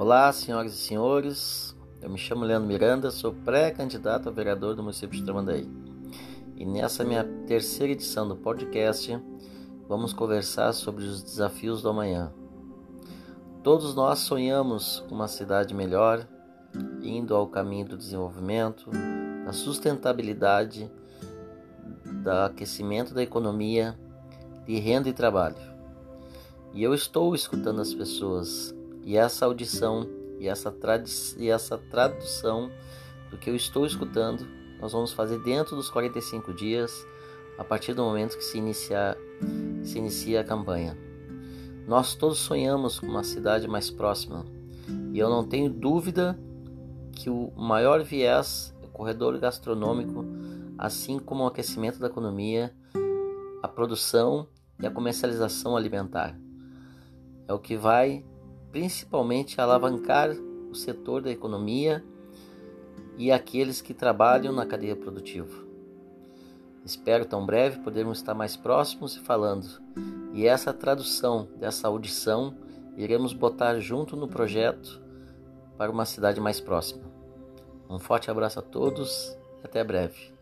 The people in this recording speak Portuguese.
Olá, senhoras e senhores. Eu me chamo Leandro Miranda, sou pré-candidato a vereador do município de Tramandaí. E nessa minha terceira edição do podcast, vamos conversar sobre os desafios do amanhã. Todos nós sonhamos com uma cidade melhor, indo ao caminho do desenvolvimento, da sustentabilidade, do aquecimento da economia, de renda e trabalho. E eu estou escutando as pessoas e essa audição e essa, e essa tradução do que eu estou escutando, nós vamos fazer dentro dos 45 dias, a partir do momento que se, iniciar, se inicia a campanha. Nós todos sonhamos com uma cidade mais próxima e eu não tenho dúvida que o maior viés é o corredor gastronômico, assim como o aquecimento da economia, a produção e a comercialização alimentar. É o que vai principalmente alavancar o setor da economia e aqueles que trabalham na cadeia produtiva. Espero tão breve podermos estar mais próximos e falando. E essa tradução dessa audição iremos botar junto no projeto para uma cidade mais próxima. Um forte abraço a todos e até breve.